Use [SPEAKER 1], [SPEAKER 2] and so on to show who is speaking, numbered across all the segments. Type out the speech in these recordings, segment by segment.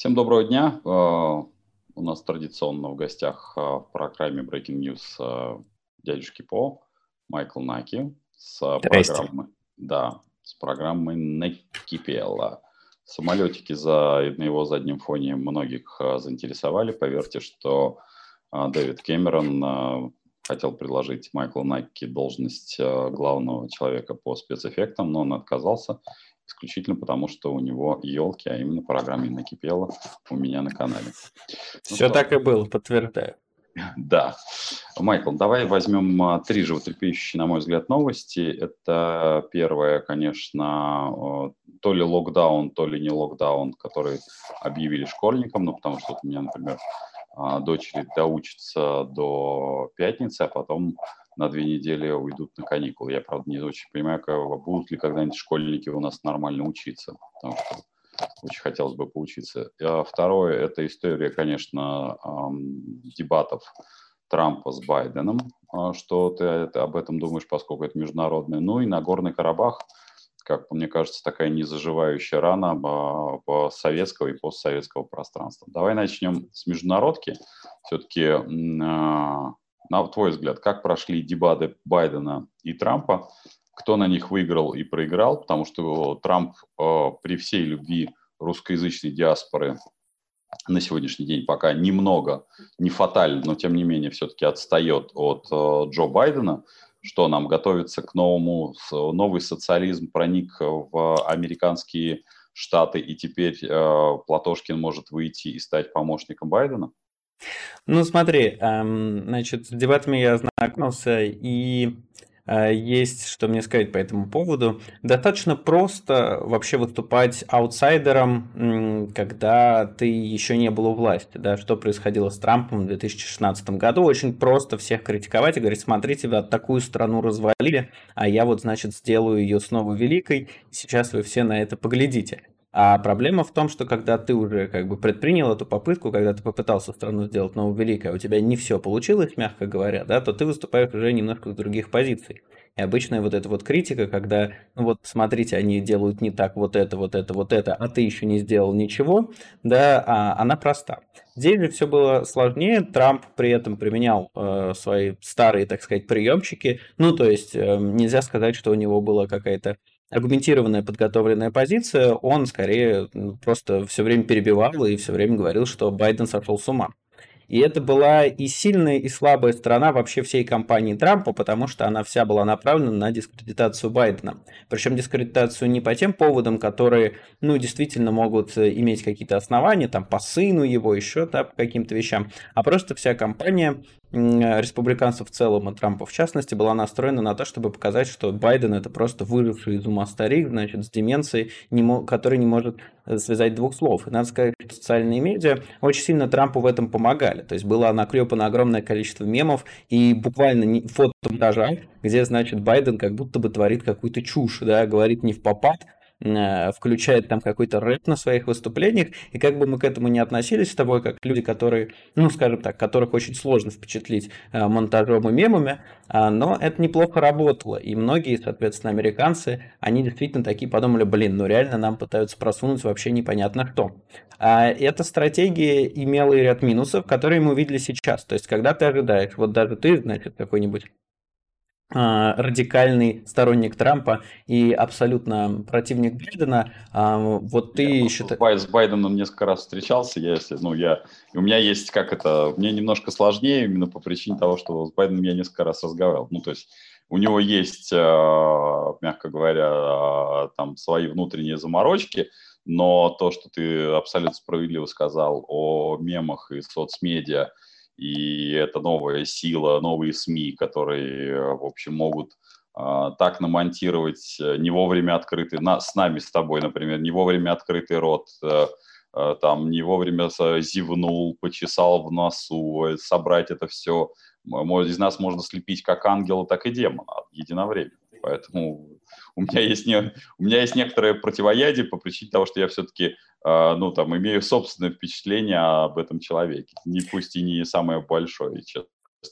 [SPEAKER 1] Всем доброго дня. Э, у нас традиционно в гостях э, в программе Breaking News э, дядюшки По, Майкл Наки с программой, да, с программой Накипела. Самолетики за, на его заднем фоне многих заинтересовали. Поверьте, что Дэвид Кэмерон хотел предложить Майклу Наки должность главного человека по спецэффектам, но он отказался исключительно потому, что у него елки, а именно программа накипела у меня на канале.
[SPEAKER 2] Ну, Все что? так и было, подтверждаю.
[SPEAKER 1] Да. Майкл, давай возьмем а, три животрепещущие, на мой взгляд, новости. Это первое, конечно, то ли локдаун, то ли не локдаун, который объявили школьникам, ну, потому что у меня, например, а, дочери доучатся до пятницы, а потом на две недели уйдут на каникулы. Я, правда, не очень понимаю, будут ли когда-нибудь школьники у нас нормально учиться, потому что очень хотелось бы поучиться. А второе – это история, конечно, дебатов Трампа с Байденом. А что ты об этом думаешь, поскольку это международное? Ну и Нагорный Карабах, как мне кажется, такая незаживающая рана по советского и постсоветского пространства. Давай начнем с международки. Все-таки на твой взгляд, как прошли дебаты Байдена и Трампа? Кто на них выиграл и проиграл? Потому что Трамп э, при всей любви русскоязычной диаспоры на сегодняшний день пока немного, не фатально, но тем не менее все-таки отстает от э, Джо Байдена, что нам готовится к новому, новый социализм проник в американские штаты, и теперь э, Платошкин может выйти и стать помощником Байдена?
[SPEAKER 2] Ну, смотри, эм, значит, с дебатами я ознакомился, и э, есть что мне сказать по этому поводу. Достаточно просто вообще выступать аутсайдером, когда ты еще не был у власти. Да? Что происходило с Трампом в 2016 году. Очень просто всех критиковать и говорить, смотрите, вы такую страну развалили, а я вот, значит, сделаю ее снова великой. Сейчас вы все на это поглядите. А проблема в том, что когда ты уже как бы предпринял эту попытку, когда ты попытался страну сделать новую великой, а у тебя не все получилось, мягко говоря, да, то ты выступаешь уже немножко с других позиций. И обычная вот эта вот критика, когда, ну вот смотрите, они делают не так вот это, вот это, вот это, а ты еще не сделал ничего, да, а, она проста. Здесь же все было сложнее. Трамп при этом применял э, свои старые, так сказать, приемчики. Ну, то есть э, нельзя сказать, что у него была какая-то аргументированная, подготовленная позиция, он скорее просто все время перебивал и все время говорил, что Байден сошел с ума. И это была и сильная, и слабая сторона вообще всей кампании Трампа, потому что она вся была направлена на дискредитацию Байдена. Причем дискредитацию не по тем поводам, которые, ну, действительно могут иметь какие-то основания, там, по сыну его, еще, да, по каким-то вещам, а просто вся кампания республиканцев в целом, и Трампа в частности, была настроена на то, чтобы показать, что Байден это просто выживший из ума старик, значит, с деменцией, не который не может э, связать двух слов. И надо сказать, что социальные медиа очень сильно Трампу в этом помогали. То есть было наклепано огромное количество мемов и буквально фото монтажа, где, значит, Байден как будто бы творит какую-то чушь, да, говорит не в попад, включает там какой-то рэп на своих выступлениях, и как бы мы к этому не относились с тобой, как люди, которые, ну, скажем так, которых очень сложно впечатлить э, монтажом и мемами, а, но это неплохо работало, и многие, соответственно, американцы, они действительно такие подумали, блин, ну реально нам пытаются просунуть вообще непонятно что. А эта стратегия имела и ряд минусов, которые мы увидели сейчас, то есть когда ты ожидаешь, вот даже ты, значит, какой-нибудь радикальный сторонник Трампа и абсолютно противник Байдена. А, вот ты
[SPEAKER 1] считаешь... С Байденом несколько раз встречался, я, если, ну, я, у меня есть, как это, мне немножко сложнее именно по причине того, что с Байденом я несколько раз разговаривал. Ну, то есть у него есть, а, мягко говоря, там свои внутренние заморочки, но то, что ты абсолютно справедливо сказал о мемах и соцмедиа, и это новая сила, новые СМИ, которые, в общем, могут э, так намонтировать э, не вовремя открытый, на, с нами, с тобой, например, не вовремя открытый рот, э, э, там, не вовремя зевнул, почесал в носу, э, собрать это все. Из нас можно слепить как ангела, так и демона единовременно. Поэтому у меня есть, не, у меня есть некоторое противоядие по причине того, что я все-таки а, ну, там, имею собственное впечатление об этом человеке. Не пусть и не самое большое, честно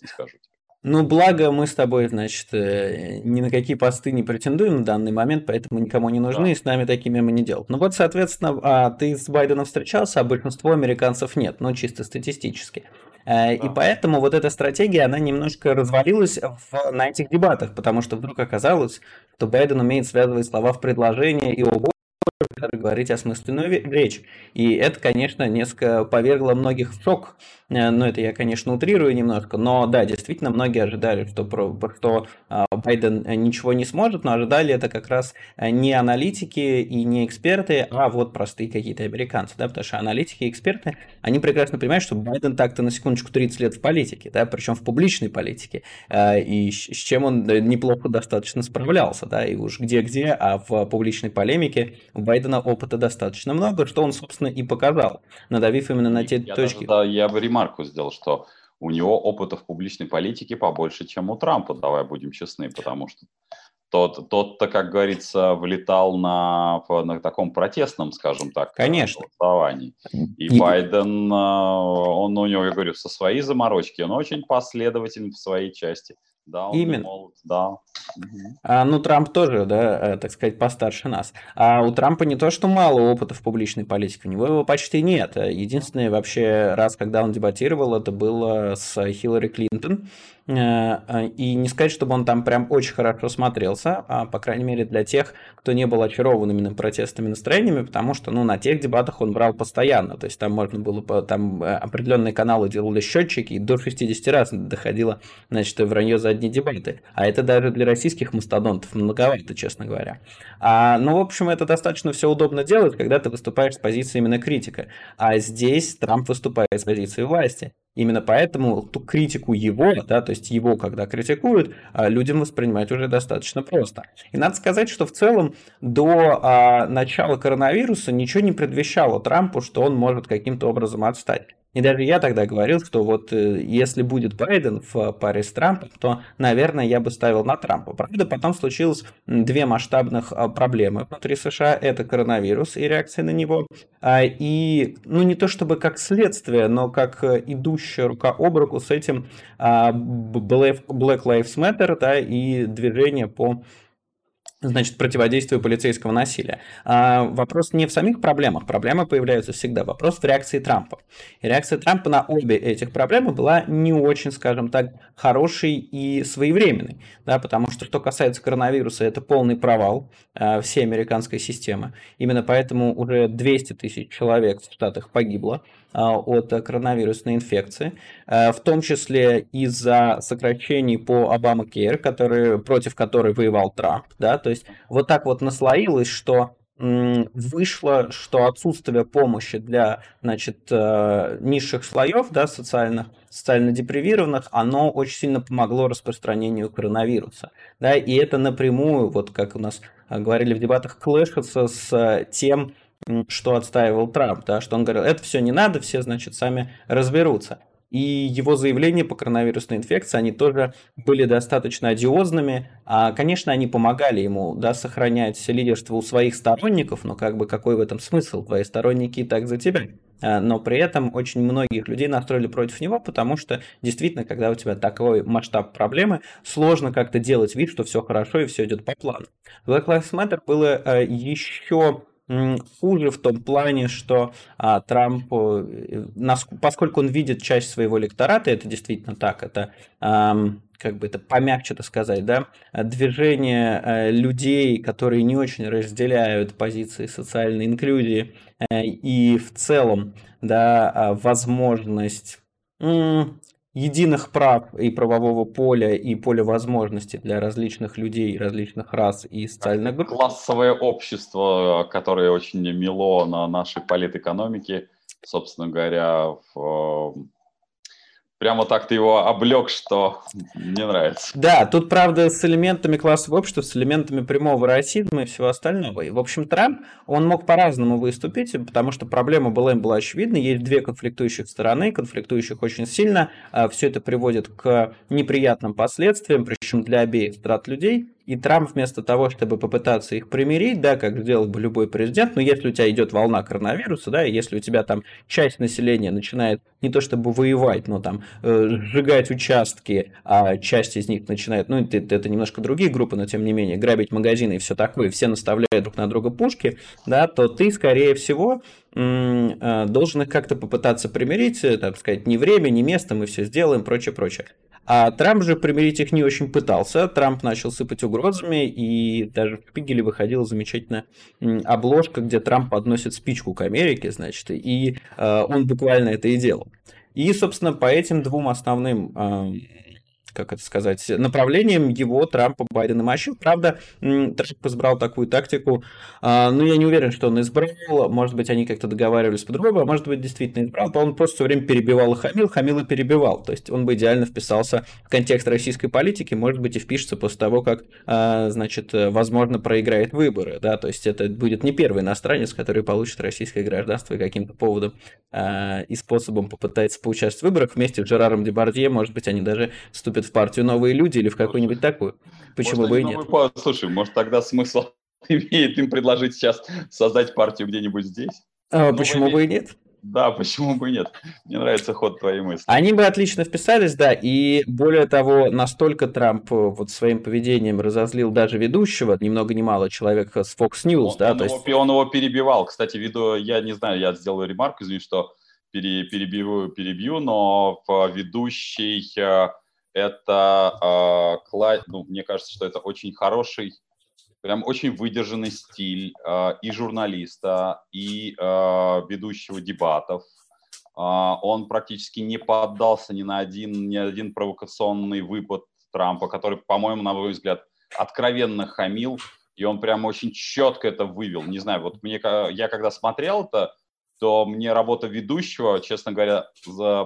[SPEAKER 1] скажу.
[SPEAKER 2] Ну, благо мы с тобой, значит, э, ни на какие посты не претендуем на данный момент, поэтому никому не нужны, да. и с нами такие мемы не делают. Ну вот, соответственно, а ты с Байденом встречался, а большинство американцев нет, ну, чисто статистически. Э, и поэтому вот эта стратегия, она немножко развалилась в, на этих дебатах, потому что вдруг оказалось, что Байден умеет связывать слова в предложение и ого, говорить осмысленную речь. И это, конечно, несколько повергло многих в шок. Э, но это я, конечно, утрирую немножко. Но да, действительно, многие ожидали, что, что а, Байден ничего не сможет, но ожидали это как раз не аналитики и не эксперты, а вот простые какие-то американцы. Да? Потому что аналитики и эксперты, они прекрасно понимают, что Байден так-то на секундочку 30 лет в политике, да? причем в публичной политике. Э, и с чем он неплохо достаточно справлялся. Да? И уж где-где, а в публичной полемике у Байдена опыта достаточно много, что он, собственно, и показал, надавив именно на те
[SPEAKER 1] я
[SPEAKER 2] точки.
[SPEAKER 1] Даже, да, я бы ремарку сделал, что у него опыта в публичной политике побольше, чем у Трампа, давай будем честны, потому что тот, тот-то, как говорится, влетал на, на таком протестном, скажем так,
[SPEAKER 2] Конечно.
[SPEAKER 1] голосовании. И, и Байден, а, он у него, я говорю, со своей заморочки, он очень последователен в своей части. Да, он
[SPEAKER 2] Именно.
[SPEAKER 1] Молод, да.
[SPEAKER 2] А, ну, Трамп тоже, да, э, так сказать, постарше нас. А у Трампа не то, что мало опыта в публичной политике, у него его почти нет. Единственный вообще раз, когда он дебатировал, это было с Хиллари Клинтон. Э, э, и не сказать, чтобы он там прям очень хорошо смотрелся, а, по крайней мере, для тех, кто не был очарован именно протестными настроениями, потому что, ну, на тех дебатах он брал постоянно, то есть там можно было, там определенные каналы делали счетчики, и до 60 раз доходило, значит, вранье за одни дебаты. А это даже для российских мастодонтов многовато, честно говоря. А, ну, в общем, это достаточно все удобно делать, когда ты выступаешь с позиции именно критика. А здесь Трамп выступает с позиции власти. Именно поэтому ту критику его, да, то есть его, когда критикуют, а, людям воспринимать уже достаточно просто. И надо сказать, что в целом до а, начала коронавируса ничего не предвещало Трампу, что он может каким-то образом отстать. И даже я тогда говорил, что вот э, если будет Байден в паре с Трампом, то, наверное, я бы ставил на Трампа. Правда, потом случилось две масштабных а, проблемы внутри США. Это коронавирус и реакция на него. А, и, ну, не то чтобы как следствие, но как э, идущая рука об руку с этим а, Black Lives Matter да, и движение по значит, противодействию полицейского насилия. А вопрос не в самих проблемах, проблемы появляются всегда, вопрос в реакции Трампа. И реакция Трампа на обе этих проблемы была не очень, скажем так, хорошей и своевременной, да, потому что, что касается коронавируса, это полный провал э, всей американской системы. Именно поэтому уже 200 тысяч человек в Штатах погибло, а, от коронавирусной инфекции, а, в том числе из-за сокращений по Обама-Кейр, который, против которой воевал Трамп. Да? То есть вот так вот наслоилось, что вышло, что отсутствие помощи для значит, э, низших слоев, да, социально, социально депривированных, оно очень сильно помогло распространению коронавируса. Да, и это напрямую, вот как у нас э, говорили в дебатах, клэшится с э, тем, что отстаивал Трамп, да, что он говорил, это все не надо, все, значит, сами разберутся. И его заявления по коронавирусной инфекции, они тоже были достаточно одиозными. А, конечно, они помогали ему да, сохранять лидерство у своих сторонников, но как бы какой в этом смысл? Твои сторонники и так за тебя. А, но при этом очень многих людей настроили против него, потому что действительно, когда у тебя такой масштаб проблемы, сложно как-то делать вид, что все хорошо и все идет по плану. Black Lives Matter было а, еще хуже в том плане, что а, Трамп, э, поскольку он видит часть своего электората, это действительно так, это а, как бы это помягче-то сказать, да, движение а, людей, которые не очень разделяют позиции социальной инклюзии а, и в целом, да, а, возможность единых прав и правового поля и поля возможностей для различных людей, различных рас и социальных групп.
[SPEAKER 1] Классовое общество, которое очень мило на нашей политэкономике, собственно говоря, в прямо так ты его облег, что мне нравится.
[SPEAKER 2] Да, тут, правда, с элементами классового общества, с элементами прямого расизма и всего остального. И, в общем, Трамп, он мог по-разному выступить, потому что проблема была им была очевидна. Есть две конфликтующих стороны, конфликтующих очень сильно. А Все это приводит к неприятным последствиям, причем для обеих страт людей. И Трамп вместо того, чтобы попытаться их примирить, да, как сделал бы любой президент, но если у тебя идет волна коронавируса, да, и если у тебя там часть населения начинает не то чтобы воевать, но там э, сжигать участки, а часть из них начинает, ну, это, это немножко другие группы, но тем не менее, грабить магазины и все такое, все наставляют друг на друга пушки, да, то ты, скорее всего, э, должен их как-то попытаться примирить, э, так сказать, не время, не место, мы все сделаем, прочее, прочее. А Трамп же примирить их не очень пытался. Трамп начал сыпать угрозами, и даже в Шпигеле выходила замечательная обложка, где Трамп подносит спичку к Америке, значит, и э, он буквально это и делал. И, собственно, по этим двум основным э, как это сказать, направлением его Трампа Байден мочил. Правда, Трамп избрал такую тактику, а, но я не уверен, что он избрал, может быть, они как-то договаривались по-другому, а может быть, действительно избрал, он просто все время перебивал и хамил, хамил и перебивал, то есть он бы идеально вписался в контекст российской политики, может быть, и впишется после того, как, а, значит, возможно, проиграет выборы, да, то есть это будет не первый иностранец, который получит российское гражданство и каким-то поводом а, и способом попытается поучаствовать в выборах. Вместе с Жераром Депардье, может быть, они даже вступят в партию новые люди или в какую-нибудь такую. Почему может, бы и нет?
[SPEAKER 1] Новый... Слушай, может тогда смысл имеет им предложить сейчас создать партию где-нибудь здесь?
[SPEAKER 2] А, почему бы и нет?
[SPEAKER 1] Да, почему бы и нет? Мне нравится ход твоей мысли.
[SPEAKER 2] Они бы отлично вписались, да, и более того, настолько Трамп э, вот своим поведением разозлил даже ведущего, ни много ни мало, человека с Fox News,
[SPEAKER 1] он,
[SPEAKER 2] да,
[SPEAKER 1] он, то его, есть... он его перебивал. Кстати, виду, я не знаю, я сделал ремарку, извини, что пере, перебью, перебью, но ведущий э, это, э, ну, мне кажется, что это очень хороший, прям очень выдержанный стиль э, и журналиста, и э, ведущего дебатов. Э, он практически не поддался ни на один, ни один провокационный выпад Трампа, который, по-моему, на мой взгляд, откровенно хамил, и он прям очень четко это вывел. Не знаю, вот мне, я когда смотрел это, то мне работа ведущего, честно говоря,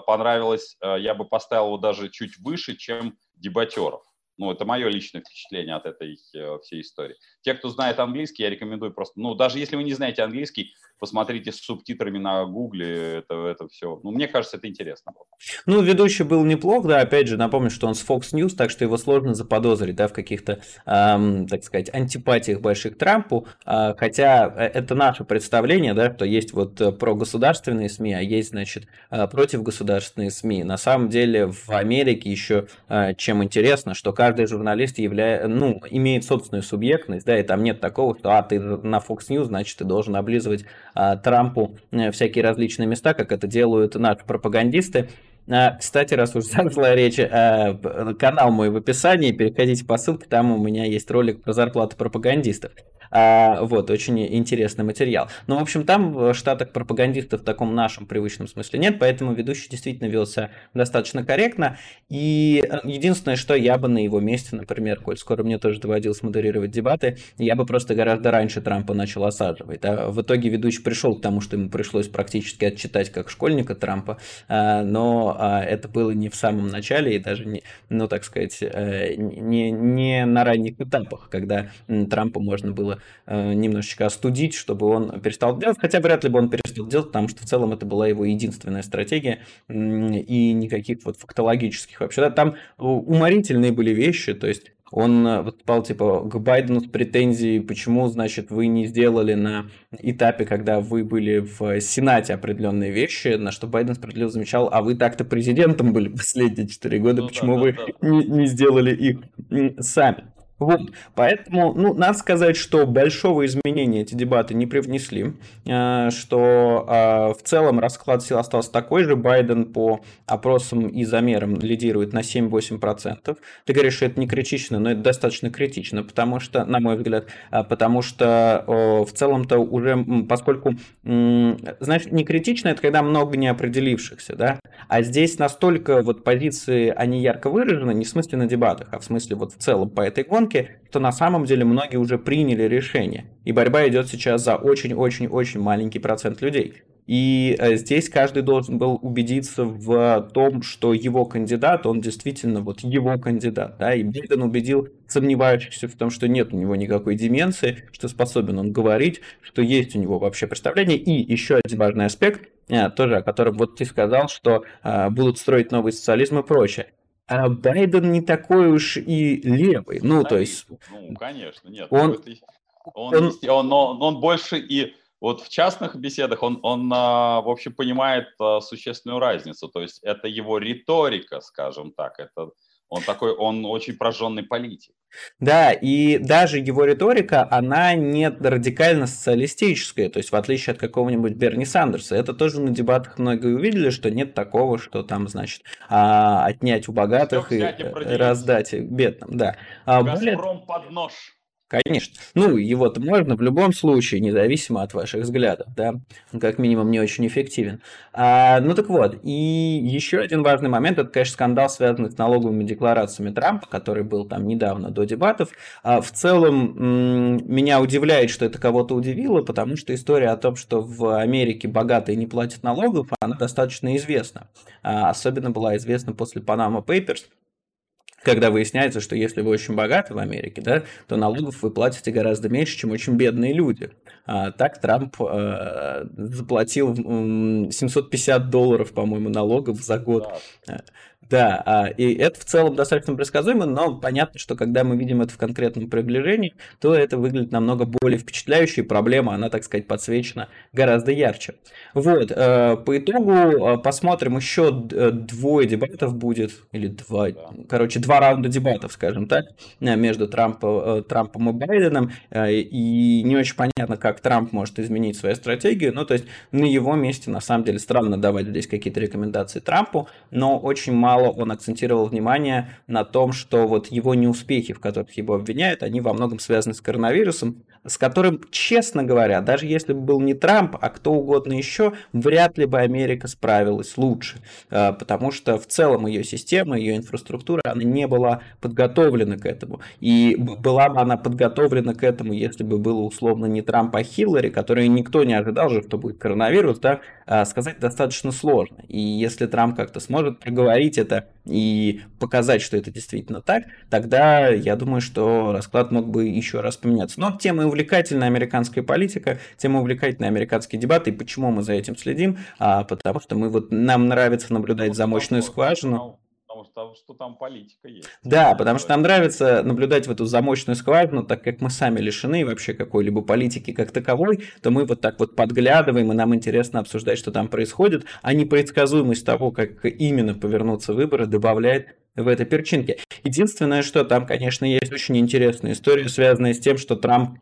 [SPEAKER 1] понравилась. Э, я бы поставил его даже чуть выше, чем дебатеров. Ну, это мое личное впечатление от этой э, всей истории. Те, кто знает английский, я рекомендую просто, ну, даже если вы не знаете английский, посмотрите с субтитрами на гугле, это, это все. Ну, мне кажется, это интересно.
[SPEAKER 2] Ну, ведущий был неплох, да, опять же, напомню, что он с Fox News, так что его сложно заподозрить, да, в каких-то, эм, так сказать, антипатиях больших Трампу, э, хотя это наше представление, да, что есть вот э, про государственные СМИ, а есть, значит, э, против государственные СМИ. На самом деле в Америке еще э, чем интересно, что каждый журналист является, ну, имеет собственную субъектность, да, и там нет такого, что, а, ты на Fox News, значит, ты должен облизывать а, Трампу э, всякие различные места, как это делают наши пропагандисты. А, кстати, раз уж зашла речь, а, канал мой в описании, переходите по ссылке, там у меня есть ролик про зарплату пропагандистов. А, вот, очень интересный материал. Но, ну, в общем, там в Штатах пропагандистов в таком нашем привычном смысле нет, поэтому ведущий действительно велся достаточно корректно. И э, единственное, что я бы на его месте, например, коль скоро мне тоже доводилось модерировать дебаты, я бы просто гораздо раньше Трампа начал осаживать. Да? В итоге ведущий пришел к тому, что ему пришлось практически отчитать как школьника Трампа, а, но а, это было не в самом начале и даже не, ну, так сказать, э, не, не на ранних этапах, когда Трампа можно было Э, немножечко остудить, чтобы он перестал делать, хотя вряд ли бы он перестал делать, потому что в целом это была его единственная стратегия, и никаких вот фактологических вообще. Да, там уморительные были вещи, то есть он э, выступал типа к Байдену с претензией, почему, значит, вы не сделали на этапе, когда вы были в Сенате определенные вещи, на что Байден справедливо замечал, а вы так-то президентом были последние четыре года, ну, почему да, вы да, да. Не, не сделали их сами? Вот, поэтому, ну, надо сказать, что большого изменения эти дебаты не привнесли, э, что э, в целом расклад сил остался такой же, Байден по опросам и замерам лидирует на 7-8%. Ты говоришь, что это не критично, но это достаточно критично, потому что, на мой взгляд, э, потому что в целом-то уже, поскольку, знаешь, не критично, это когда много неопределившихся, да, а здесь настолько вот позиции, они ярко выражены, не в смысле на дебатах, а в смысле вот в целом по этой гонке, рынке, то на самом деле многие уже приняли решение. И борьба идет сейчас за очень-очень-очень маленький процент людей. И э, здесь каждый должен был убедиться в том, что его кандидат, он действительно вот его кандидат. Да? И Байден убедил сомневающихся в том, что нет у него никакой деменции, что способен он говорить, что есть у него вообще представление. И еще один важный аспект, э, тоже о котором вот ты сказал, что э, будут строить новый социализм и прочее. А Байден не такой уж и левый. Ну, то есть...
[SPEAKER 1] Ну, конечно, нет. Он, он, он, он, он, он больше и вот в частных беседах он, он а, в общем, понимает а, существенную разницу. То есть это его риторика, скажем так. Это он такой, он очень прожженный политик.
[SPEAKER 2] Да, и даже его риторика, она не радикально социалистическая, то есть в отличие от какого-нибудь Берни Сандерса. Это тоже на дебатах многие увидели, что нет такого, что там, значит, а, отнять у богатых и раздать бедным. Да.
[SPEAKER 1] А Газпром более... под нож.
[SPEAKER 2] Конечно. Ну, его-то можно в любом случае, независимо от ваших взглядов, да. Как минимум не очень эффективен. А, ну так вот, и еще один важный момент, это, конечно, скандал, связанный с налоговыми декларациями Трампа, который был там недавно до дебатов. А, в целом, м- меня удивляет, что это кого-то удивило, потому что история о том, что в Америке богатые не платят налогов, она достаточно известна. А, особенно была известна после Panama Papers, когда выясняется, что если вы очень богаты в Америке, да, то налогов вы платите гораздо меньше, чем очень бедные люди. А, так Трамп э, заплатил э, 750 долларов, по-моему, налогов за год. Да. Да, а, и это в целом достаточно предсказуемо, но понятно, что когда мы видим это в конкретном приближении, то это выглядит намного более впечатляюще, и проблема, она, так сказать, подсвечена гораздо ярче. Вот, э, по итогу э, посмотрим, еще э, двое дебатов будет, или два, короче, два раунда дебатов, скажем так, между Трампом, Трампом и Байденом, и не очень понятно, как Трамп может изменить свою стратегию, ну, то есть на его месте, на самом деле, странно давать здесь какие-то рекомендации Трампу, но очень мало мало он акцентировал внимание на том, что вот его неуспехи, в которых его обвиняют, они во многом связаны с коронавирусом, с которым, честно говоря, даже если бы был не Трамп, а кто угодно еще, вряд ли бы Америка справилась лучше, а, потому что в целом ее система, ее инфраструктура, она не была подготовлена к этому. И была бы она подготовлена к этому, если бы было условно не Трамп, а Хиллари, который никто не ожидал же, что будет коронавирус, да, а, сказать достаточно сложно. И если Трамп как-то сможет проговорить это и показать, что это действительно так, тогда я думаю, что расклад мог бы еще раз поменяться. Но тема увлекательная американская политика, тема увлекательные американские дебаты. И почему мы за этим следим? А, потому что мы вот нам нравится наблюдать за мощную скважину
[SPEAKER 1] потому что там политика есть.
[SPEAKER 2] Да, потому что нам нравится наблюдать в эту замочную скважину, так как мы сами лишены вообще какой-либо политики как таковой, то мы вот так вот подглядываем, и нам интересно обсуждать, что там происходит, а непредсказуемость того, как именно повернутся выборы, добавляет в этой перчинке. Единственное, что там, конечно, есть очень интересная история, связанная с тем, что Трамп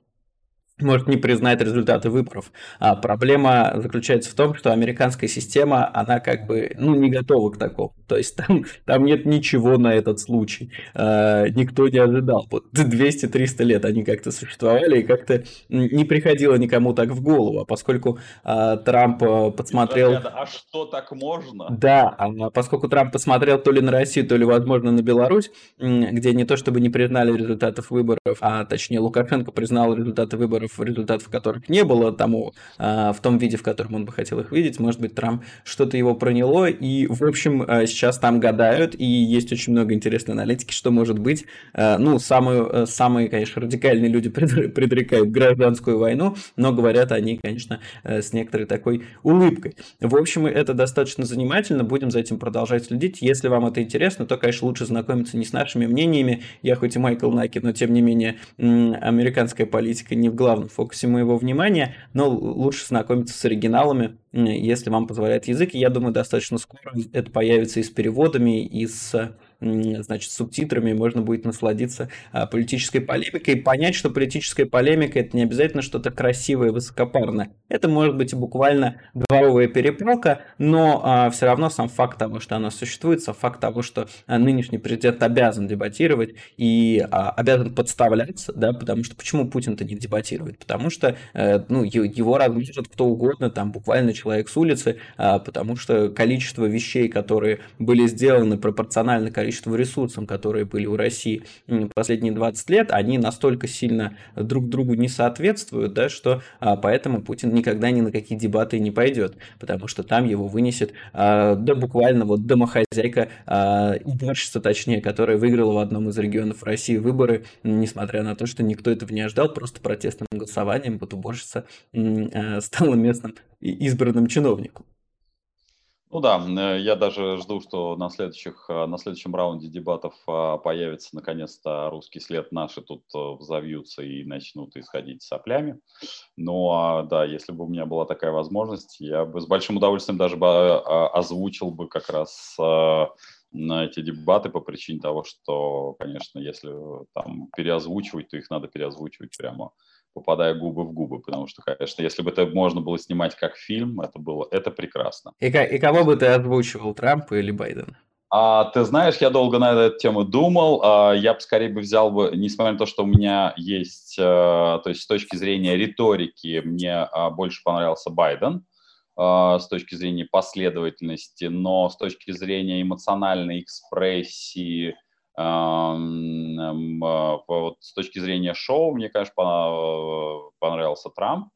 [SPEAKER 2] может не признать результаты выборов. А проблема заключается в том, что американская система, она как бы, ну, не готова к такому. То есть там, там нет ничего на этот случай. А, никто не ожидал. Вот 200-300 лет они как-то существовали, и как-то не приходило никому так в голову. А поскольку а, Трамп а, подсмотрел...
[SPEAKER 1] А что так можно?
[SPEAKER 2] Да, а поскольку Трамп посмотрел то ли на Россию, то ли, возможно, на Беларусь, где не то чтобы не признали результатов выборов, а точнее Лукашенко признал результаты выборов выборов, результатов которых не было тому, а, в том виде, в котором он бы хотел их видеть. Может быть, Трамп что-то его проняло, и, в общем, а, сейчас там гадают, и есть очень много интересной аналитики, что может быть. А, ну, самые, самые конечно, радикальные люди предрекают гражданскую войну, но говорят они, конечно, с некоторой такой улыбкой. В общем, это достаточно занимательно, будем за этим продолжать следить. Если вам это интересно, то, конечно, лучше знакомиться не с нашими мнениями. Я хоть и Майкл Наки, но, тем не менее, американская политика не в главном главном фокусе моего внимания, но лучше знакомиться с оригиналами, если вам позволяет язык. я думаю, достаточно скоро это появится и с переводами, и с значит, субтитрами можно будет насладиться а, политической полемикой и понять, что политическая полемика это не обязательно что-то красивое и высокопарное. Это может быть и буквально дворовая перепалка, но а, все равно сам факт того, что она существует, сам факт того, что а, нынешний президент обязан дебатировать и а, обязан подставляться, да, потому что почему Путин-то не дебатирует? Потому что э, ну, его размажет кто угодно, там буквально человек с улицы, а, потому что количество вещей, которые были сделаны пропорционально количеству количеству ресурсов, которые были у России последние 20 лет, они настолько сильно друг другу не соответствуют, да, что а, поэтому Путин никогда ни на какие дебаты не пойдет, потому что там его вынесет а, да буквально вот домохозяйка, а, точнее, которая выиграла в одном из регионов России выборы, несмотря на то, что никто этого не ожидал, просто протестным голосованием вот уборщица а, стала местным избранным чиновником.
[SPEAKER 1] Ну да, э, я даже жду, что на, следующих, э, на следующем раунде дебатов а, появится наконец-то русский след. Наши тут э, взовьются и начнут исходить соплями. Ну а да, если бы у меня была такая возможность, я бы с большим удовольствием даже бы а, озвучил бы как раз на эти дебаты по причине того, что, конечно, если там переозвучивать, то их надо переозвучивать прямо попадая губы в губы, потому что, конечно, если бы это можно было снимать как фильм, это было, это прекрасно.
[SPEAKER 2] И, и кого бы ты озвучивал, Трампа или Байдена?
[SPEAKER 1] А, ты знаешь, я долго на эту тему думал. А, я бы скорее бы взял бы, несмотря на то, что у меня есть, а, то есть с точки зрения риторики, мне а, больше понравился Байден а, с точки зрения последовательности, но с точки зрения эмоциональной экспрессии, вот с точки зрения шоу, мне, конечно, понравился Трамп.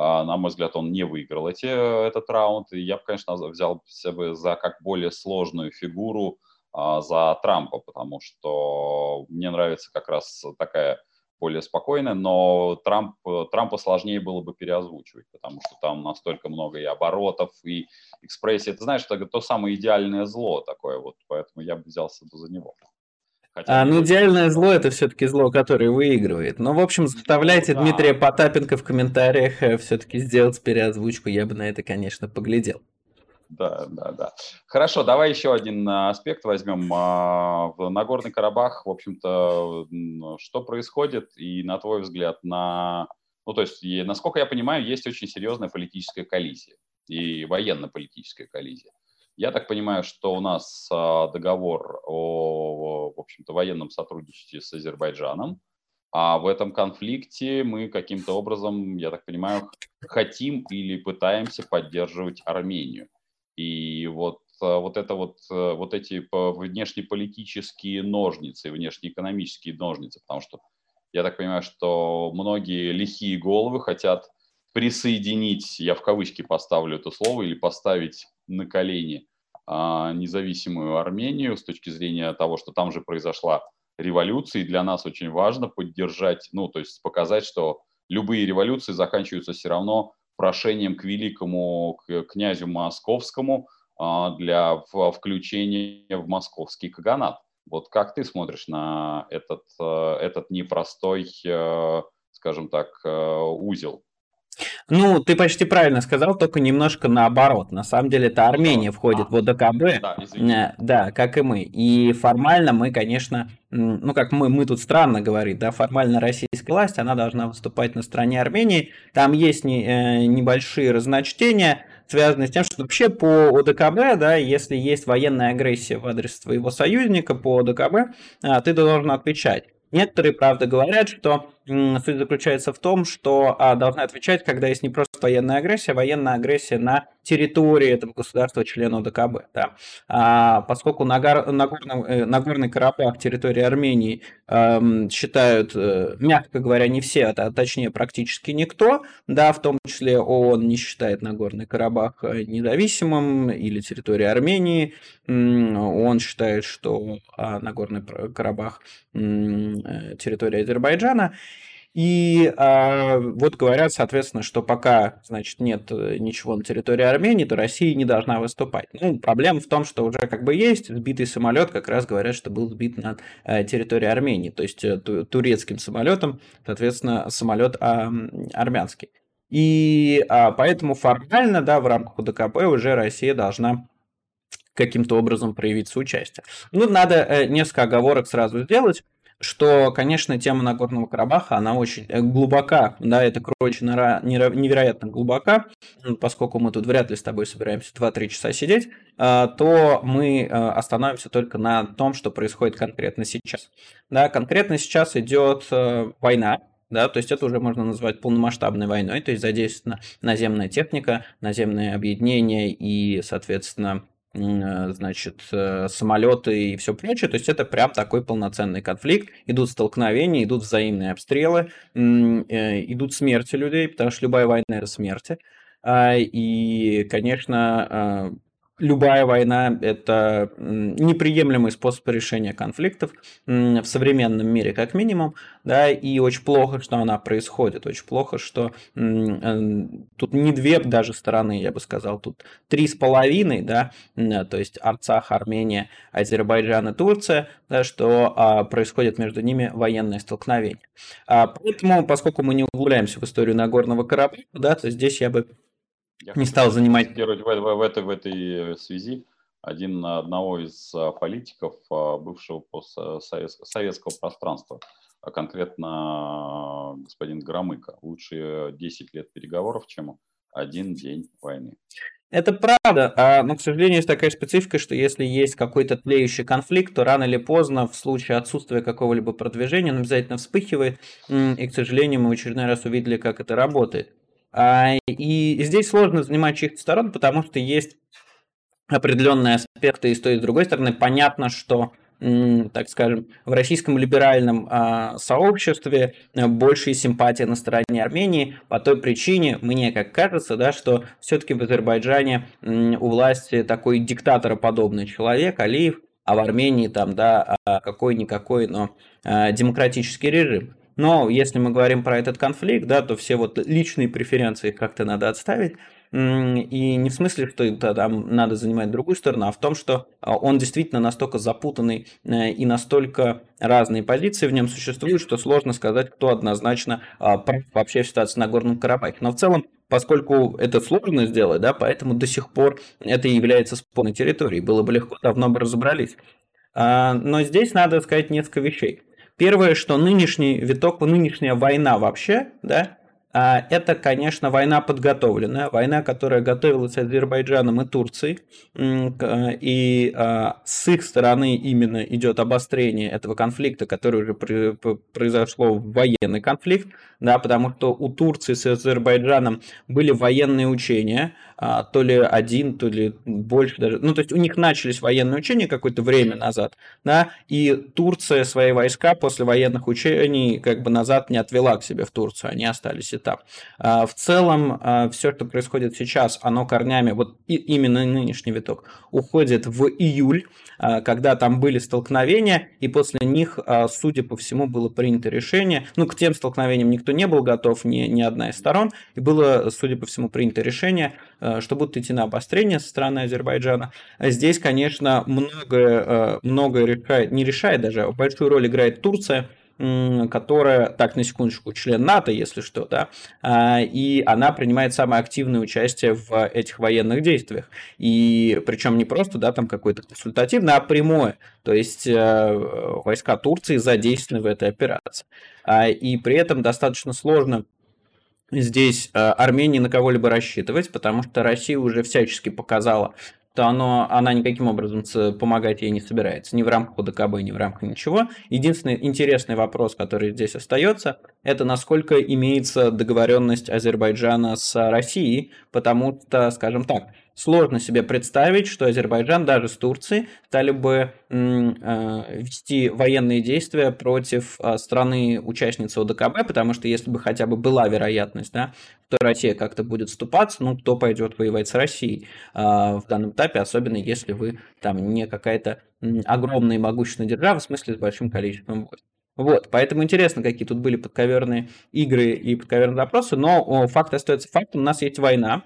[SPEAKER 1] А, на мой взгляд, он не выиграл эти, этот раунд. И я бы, конечно, взял себя за как более сложную фигуру а, за Трампа, потому что мне нравится как раз такая более спокойная, но Трамп, Трампа сложнее было бы переозвучивать, потому что там настолько много и оборотов, и экспрессии. Ты знаешь, это то самое идеальное зло такое, вот, поэтому я бы взялся за него.
[SPEAKER 2] Хотя а, ну, идеальное зло это все-таки зло, которое выигрывает. Но, в общем, заставляйте ну, да. Дмитрия Потапенко в комментариях э, все-таки сделать переозвучку. Я бы на это, конечно, поглядел.
[SPEAKER 1] Да, да, да. Хорошо, давай еще один э, аспект возьмем. А, в Нагорный Карабах, в общем-то, что происходит и, на твой взгляд, на... Ну, то есть, насколько я понимаю, есть очень серьезная политическая коллизия и военно-политическая коллизия. Я так понимаю, что у нас а, договор о, в общем-то, военном сотрудничестве с Азербайджаном, а в этом конфликте мы каким-то образом, я так понимаю, хотим или пытаемся поддерживать Армению. И вот, а, вот это вот, а, вот эти внешнеполитические ножницы, внешнеэкономические ножницы, потому что я так понимаю, что многие лихие головы хотят присоединить, я в кавычки поставлю это слово, или поставить на колени а, независимую Армению с точки зрения того, что там же произошла революция, и для нас очень важно поддержать, ну, то есть показать, что любые революции заканчиваются все равно прошением к великому к князю московскому а, для включения в московский каганат. Вот как ты смотришь на этот, э, этот непростой, э, скажем так, э, узел?
[SPEAKER 2] Ну, ты почти правильно сказал, только немножко наоборот. На самом деле это Армения входит а, в ОДКБ, да, э, да, как и мы. И формально мы, конечно, ну как мы, мы тут странно говорить, да, формально российская власть, она должна выступать на стороне Армении. Там есть не, э, небольшие разночтения, связанные с тем, что вообще по ОДКБ, да, если есть военная агрессия в адрес твоего союзника по ОДКБ, э, ты должен отвечать. Некоторые, правда, говорят, что суть заключается в том, что а, должны отвечать, когда есть не просто военная агрессия, а военная агрессия на территории этого государства, члена ОДКБ. Да. А, поскольку Нагор, Нагорный, э, Нагорный Карабах, территория Армении, э, считают, э, мягко говоря, не все, а точнее практически никто, да, в том числе ООН не считает Нагорный Карабах э, независимым или территорией Армении, он считает, что а, Нагорный Карабах э, территория Азербайджана. И а, вот говорят, соответственно, что пока, значит, нет э, ничего на территории Армении, то Россия не должна выступать. Ну, проблема в том, что уже как бы есть сбитый самолет, как раз говорят, что был сбит на э, территории Армении, то есть э, турецким самолетом, соответственно, самолет а, армянский. И а, поэтому формально, да, в рамках УДКП уже Россия должна каким-то образом проявить соучастие. Ну, надо э, несколько оговорок сразу сделать что, конечно, тема Нагорного Карабаха, она очень э, глубока, да, это, короче, невероятно глубока, поскольку мы тут вряд ли с тобой собираемся 2-3 часа сидеть, а, то мы э, остановимся только на том, что происходит конкретно сейчас. Да, конкретно сейчас идет э, война, да, то есть это уже можно назвать полномасштабной войной, то есть задействована наземная техника, наземное объединение и, соответственно, Э, значит, э, самолеты и все прочее. То есть это прям такой полноценный конфликт. Идут столкновения, идут взаимные обстрелы, э, идут смерти людей, потому что любая война это смерти. А, и, конечно, любая война – это неприемлемый способ решения конфликтов в современном мире, как минимум, да, и очень плохо, что она происходит, очень плохо, что э, тут не две даже стороны, я бы сказал, тут три с половиной, да, то есть Арцах, Армения, Азербайджан и Турция, да, что а, происходит между ними военное столкновение. А, поэтому, поскольку мы не углубляемся в историю Нагорного Карабаха, да, то здесь я бы я не стал занимать... В,
[SPEAKER 1] в, в, этой, в этой связи один одного из а, политиков а, бывшего советского пространства, а конкретно господин Громыко. Лучше 10 лет переговоров, чем один день войны.
[SPEAKER 2] Это правда, но, к сожалению, есть такая специфика, что если есть какой-то тлеющий конфликт, то рано или поздно, в случае отсутствия какого-либо продвижения, он обязательно вспыхивает, и, к сожалению, мы в очередной раз увидели, как это работает. А, и здесь сложно занимать чьих-то сторон, потому что есть определенные аспекты и с той, и с другой стороны. Понятно, что так скажем, в российском либеральном а, сообществе большая симпатия на стороне Армении по той причине, мне как кажется, да, что все-таки в Азербайджане у власти такой диктатороподобный человек, Алиев, а в Армении там, да, а, какой-никакой, но демократический режим. Но если мы говорим про этот конфликт, да, то все вот личные преференции как-то надо отставить. И не в смысле, что это там надо занимать другую сторону, а в том, что а, он действительно настолько запутанный э, и настолько разные позиции в нем существуют, что сложно сказать, кто однозначно а, вообще в ситуации на Горном Карабахе. Но в целом поскольку это сложно сделать, да, поэтому до сих пор это является спорной территорией. Было бы легко, давно бы разобрались. А, но здесь надо сказать несколько вещей. Первое, что нынешний виток, нынешняя война вообще, да, а, это, конечно, война подготовленная, война, которая готовилась Азербайджаном и Турцией, и а, с их стороны именно идет обострение этого конфликта, который уже произошло в военный конфликт, да, потому что у Турции с Азербайджаном были военные учения, то ли один, то ли больше даже, ну, то есть у них начались военные учения какое-то время назад, да, и Турция свои войска после военных учений как бы назад не отвела к себе в Турцию, они остались и там. А, в целом, а, все, что происходит сейчас, оно корнями, вот именно нынешний виток, уходит в июль, а, когда там были столкновения, и после них, судя по всему, было принято решение, ну, к тем столкновениям никто не был готов, ни, ни одна из сторон, и было, судя по всему, принято решение, что будут идти на обострение со стороны Азербайджана. Здесь, конечно, многое, многое решает, не решает даже, большую роль играет Турция, которая, так, на секундочку, член НАТО, если что, да, а, и она принимает самое активное участие в этих военных действиях. И причем не просто, да, там какое-то консультативное, а прямое. То есть э, войска Турции задействованы в этой операции. А, и при этом достаточно сложно здесь э, Армении на кого-либо рассчитывать, потому что Россия уже всячески показала то оно, она никаким образом помогать ей не собирается, ни в рамках ОДКБ, ни в рамках ничего. Единственный интересный вопрос, который здесь остается, это насколько имеется договоренность Азербайджана с Россией, потому что, скажем так, сложно себе представить, что Азербайджан даже с Турцией стали бы э, вести военные действия против э, страны-участницы ОДКБ, потому что если бы хотя бы была вероятность, да, что Россия как-то будет вступаться, ну, кто пойдет воевать с Россией э, в данном этапе, особенно если вы там не какая-то огромная и могущественная держава, в смысле с большим количеством войск. Вот, поэтому интересно, какие тут были подковерные игры и подковерные вопросы, но факт остается фактом, у нас есть война,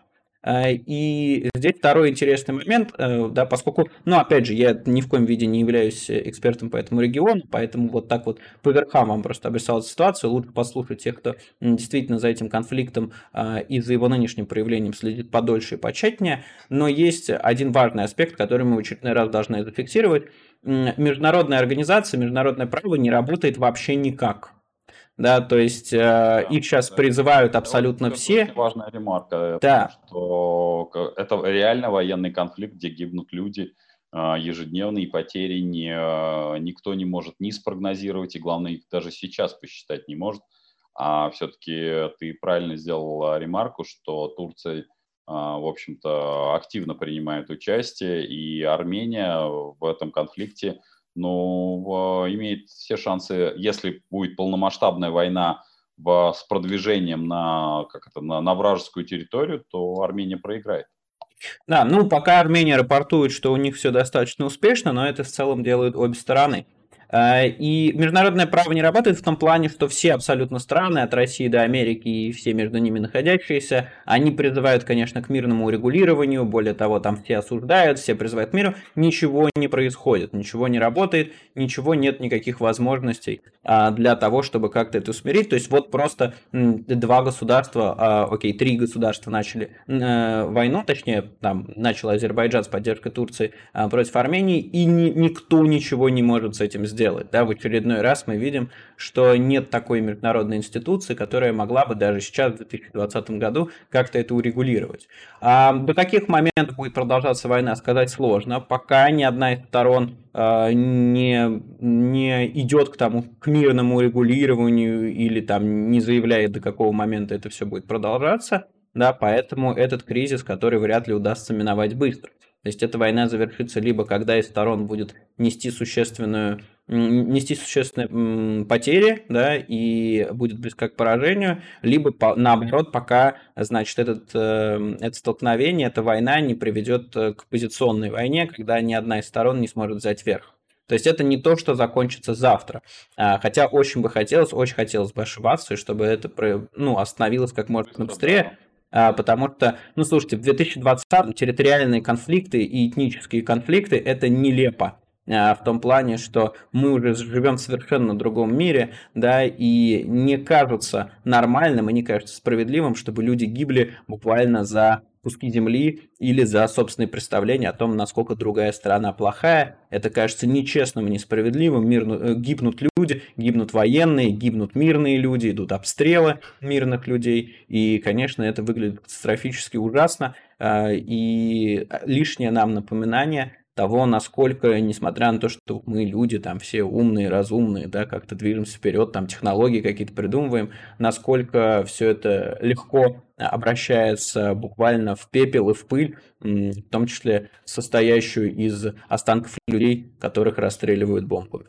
[SPEAKER 2] и здесь второй интересный момент, э, да, поскольку, ну, опять же, я ни в коем виде не являюсь экспертом по этому региону, поэтому вот так вот по верхам вам просто обрисовал ситуацию. Лучше послушать тех, кто действительно за этим конфликтом э, и за его нынешним проявлением следит подольше и почетнее. Но есть один важный аспект, который мы в очередной раз должны зафиксировать. Международная организация, международное право не работает вообще никак да, то есть э, да, их сейчас да. призывают абсолютно это все.
[SPEAKER 1] Очень важная ремарка, да. что это реально военный конфликт, где гибнут люди, э, ежедневные потери не, э, никто не может ни спрогнозировать, и главное, их даже сейчас посчитать не может. А все-таки ты правильно сделал ремарку, что Турция, в общем-то, активно принимает участие, и Армения в этом конфликте – но э, имеет все шансы, если будет полномасштабная война в, с продвижением на, как это, на, на вражескую территорию, то Армения проиграет.
[SPEAKER 2] Да, ну пока Армения рапортует, что у них все достаточно успешно, но это в целом делают обе стороны. Э, и международное право не работает в том плане, что все абсолютно страны, от России до Америки и все между ними находящиеся, они призывают, конечно, к мирному урегулированию, более того, там все осуждают, все призывают к миру, ничего не происходит, ничего не работает, ничего нет никаких возможностей а, для того, чтобы как-то это усмирить. То есть вот просто два государства, а, окей, три государства начали э, войну, точнее, там начал Азербайджан с поддержкой Турции а, против Армении, и никто ничего не может с этим сделать сделать. Да, в очередной раз мы видим, что нет такой международной институции, которая могла бы даже сейчас, в 2020 году, как-то это урегулировать. А до каких моментов будет продолжаться война, сказать сложно. Пока ни одна из сторон а, не, не идет к тому, к мирному регулированию или там не заявляет, до какого момента это все будет продолжаться, да, поэтому этот кризис, который вряд ли удастся миновать быстро. То есть эта война завершится либо когда из сторон будет нести существенную нести существенные потери, да, и будет близко к поражению, либо наоборот, пока, значит, этот, э, это столкновение, эта война не приведет э, к позиционной войне, когда ни одна из сторон не сможет взять верх. То есть это не то, что закончится завтра. А, хотя очень бы хотелось, очень хотелось бы ошибаться, чтобы это ну, остановилось как можно быстрее. А, потому что, ну слушайте, в 2020 территориальные конфликты и этнические конфликты это нелепо. А, в том плане, что мы уже живем в совершенно другом мире, да, и не кажется нормальным и не кажется справедливым, чтобы люди гибли буквально за куски земли или за собственные представления о том, насколько другая страна плохая. Это кажется нечестным и несправедливым. Мирно, э, гибнут люди, гибнут военные, гибнут мирные люди, идут обстрелы мирных людей. И, конечно, это выглядит катастрофически ужасно. А, и лишнее нам напоминание того, насколько, несмотря на то, что мы люди, там все умные, разумные, да, как-то движемся вперед, там технологии какие-то придумываем, насколько все это легко обращается буквально в пепел и в пыль, в том числе состоящую из останков людей, которых расстреливают бомбами.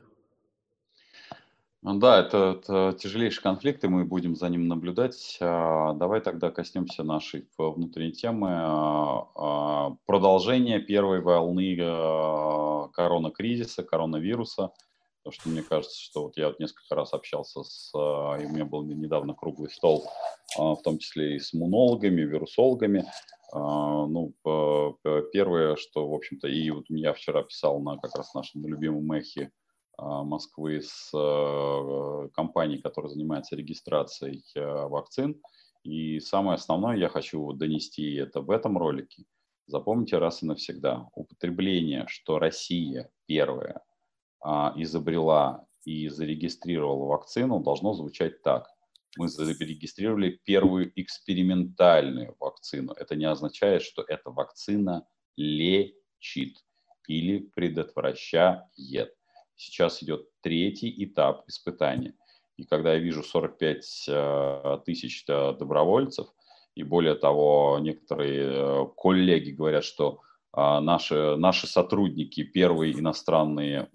[SPEAKER 1] Ну да, это, это тяжелейший конфликт, и мы будем за ним наблюдать. А, давай тогда коснемся нашей внутренней темы. А, а, продолжение первой волны коронакризиса, коронавируса. Потому что мне кажется, что вот я вот несколько раз общался с, и у меня был недавно круглый стол, в том числе и с иммунологами, вирусологами. Ну, первое, что, в общем-то, и вот я вчера писал на как раз нашем любимом эхе Москвы с э, компанией, которая занимается регистрацией э, вакцин. И самое основное я хочу донести это в этом ролике. Запомните раз и навсегда. Употребление, что Россия первая а, изобрела и зарегистрировала вакцину, должно звучать так. Мы зарегистрировали первую экспериментальную вакцину. Это не означает, что эта вакцина лечит или предотвращает Сейчас идет третий этап испытания. И когда я вижу 45 э, тысяч э, добровольцев, и более того, некоторые э, коллеги говорят, что наши, наши сотрудники, первые иностранные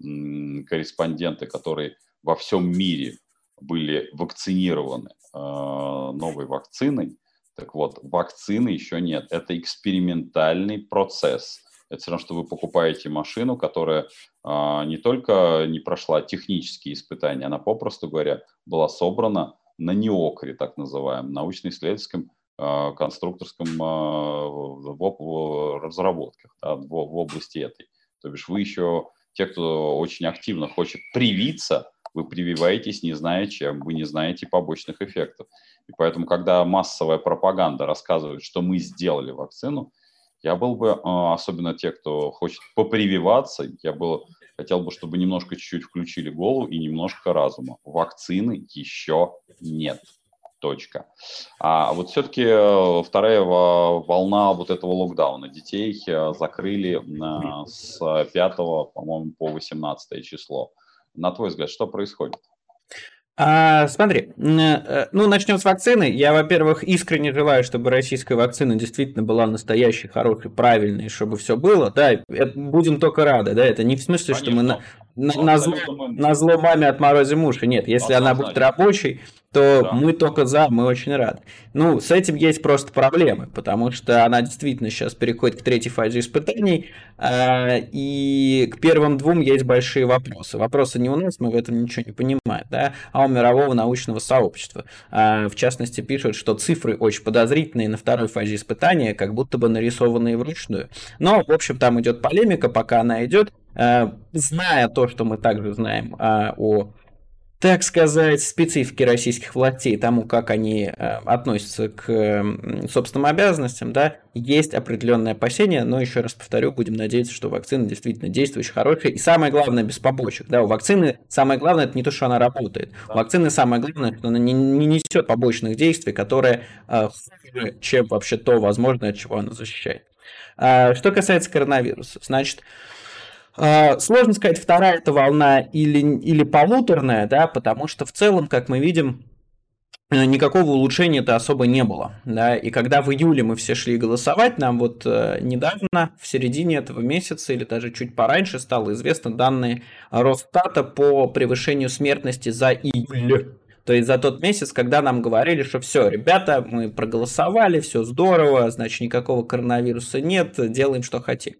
[SPEAKER 1] корреспонденты, которые во всем мире были вакцинированы новой вакциной, так вот, вакцины еще нет. Это экспериментальный процесс. Это все равно, что вы покупаете машину, которая а, не только не прошла технические испытания, она, попросту говоря, была собрана на НИОКРе, так называемом, научно-исследовательском а, конструкторском а, в, разработках да, в области этой. То бишь вы еще, те, кто очень активно хочет привиться, вы прививаетесь, не зная чем, вы не знаете побочных эффектов. И поэтому, когда массовая пропаганда рассказывает, что мы сделали вакцину, я был бы, а, особенно те, кто хочет попрививаться, я был, хотел бы, чтобы немножко чуть-чуть включили голову и немножко разума. Вакцины еще нет. Точка. А вот все-таки э, вторая волна вот этого локдауна. Детей э, закрыли с 5, по-моему, по 18 число. На твой взгляд, что происходит?
[SPEAKER 2] А, смотри, э, ну начнем с вакцины. Я, во-первых, искренне желаю, чтобы российская вакцина действительно была настоящей, хорошей, правильной, чтобы все было. Да, будем только рады, да, это не в смысле, Конечно. что мы на, на, зло, на зло маме отморозим уши. Нет, если она будет рабочей, то да. мы только за, мы очень рады. Ну, с этим есть просто проблемы, потому что она действительно сейчас переходит к третьей фазе испытаний, э, и к первым двум есть большие вопросы. Вопросы не у нас, мы в этом ничего не понимаем, да, а у мирового научного сообщества. Э, в частности, пишут, что цифры очень подозрительные на второй фазе испытания, как будто бы нарисованные вручную. Но, в общем, там идет полемика, пока она идет. Э, зная то, что мы также знаем э, о так сказать, специфики российских властей, тому, как они э, относятся к э, собственным обязанностям, да, есть определенные опасения, но еще раз повторю, будем надеяться, что вакцина действительно действующая, хорошая, и самое главное, без побочек, да, у вакцины самое главное, это не то, что она работает, у вакцины самое главное, что она не, не несет побочных действий, которые э, хуже, чем вообще то возможное, от чего она защищает. Э, что касается коронавируса, значит, а, сложно сказать, вторая это волна или, или полуторная, да, потому что в целом, как мы видим, э, никакого улучшения-то особо не было. Да? И когда в июле мы все шли голосовать, нам вот э, недавно, в середине этого месяца или даже чуть пораньше, стало известно данные Росстата по превышению смертности за июль. То есть за тот месяц, когда нам говорили, что все, ребята, мы проголосовали, все здорово, значит никакого коронавируса нет, делаем, что хотим.